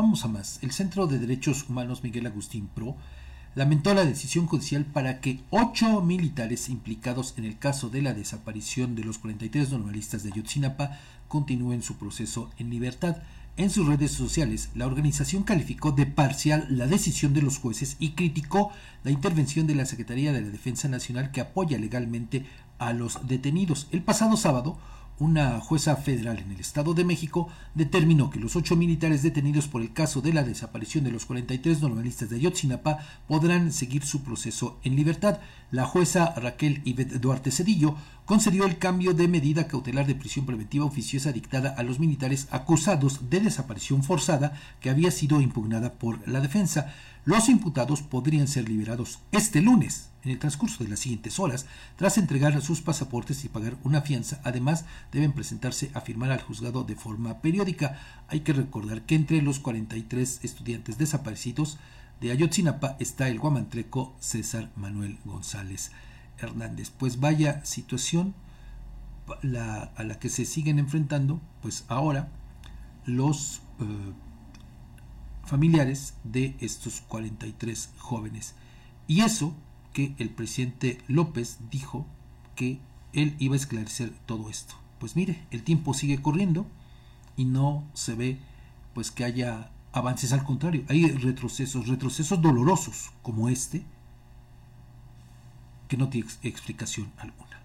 vamos a más. El Centro de Derechos Humanos Miguel Agustín Pro lamentó la decisión judicial para que ocho militares implicados en el caso de la desaparición de los 43 normalistas de Yotzinapa continúen su proceso en libertad. En sus redes sociales, la organización calificó de parcial la decisión de los jueces y criticó la intervención de la Secretaría de la Defensa Nacional que apoya legalmente a los detenidos. El pasado sábado, una jueza federal en el Estado de México determinó que los ocho militares detenidos por el caso de la desaparición de los 43 normalistas de Ayotzinapa podrán seguir su proceso en libertad. La jueza Raquel Ivette Duarte Cedillo concedió el cambio de medida cautelar de prisión preventiva oficiosa dictada a los militares acusados de desaparición forzada que había sido impugnada por la defensa. Los imputados podrían ser liberados este lunes, en el transcurso de las siguientes horas, tras entregar sus pasaportes y pagar una fianza. Además, deben presentarse a firmar al juzgado de forma periódica. Hay que recordar que entre los 43 estudiantes desaparecidos de Ayotzinapa está el guamantreco César Manuel González Hernández. Pues vaya situación a la que se siguen enfrentando, pues ahora los eh, familiares de estos 43 jóvenes. Y eso que el presidente López dijo que él iba a esclarecer todo esto. Pues mire, el tiempo sigue corriendo y no se ve pues que haya avances al contrario, hay retrocesos, retrocesos dolorosos como este que no tiene explicación alguna.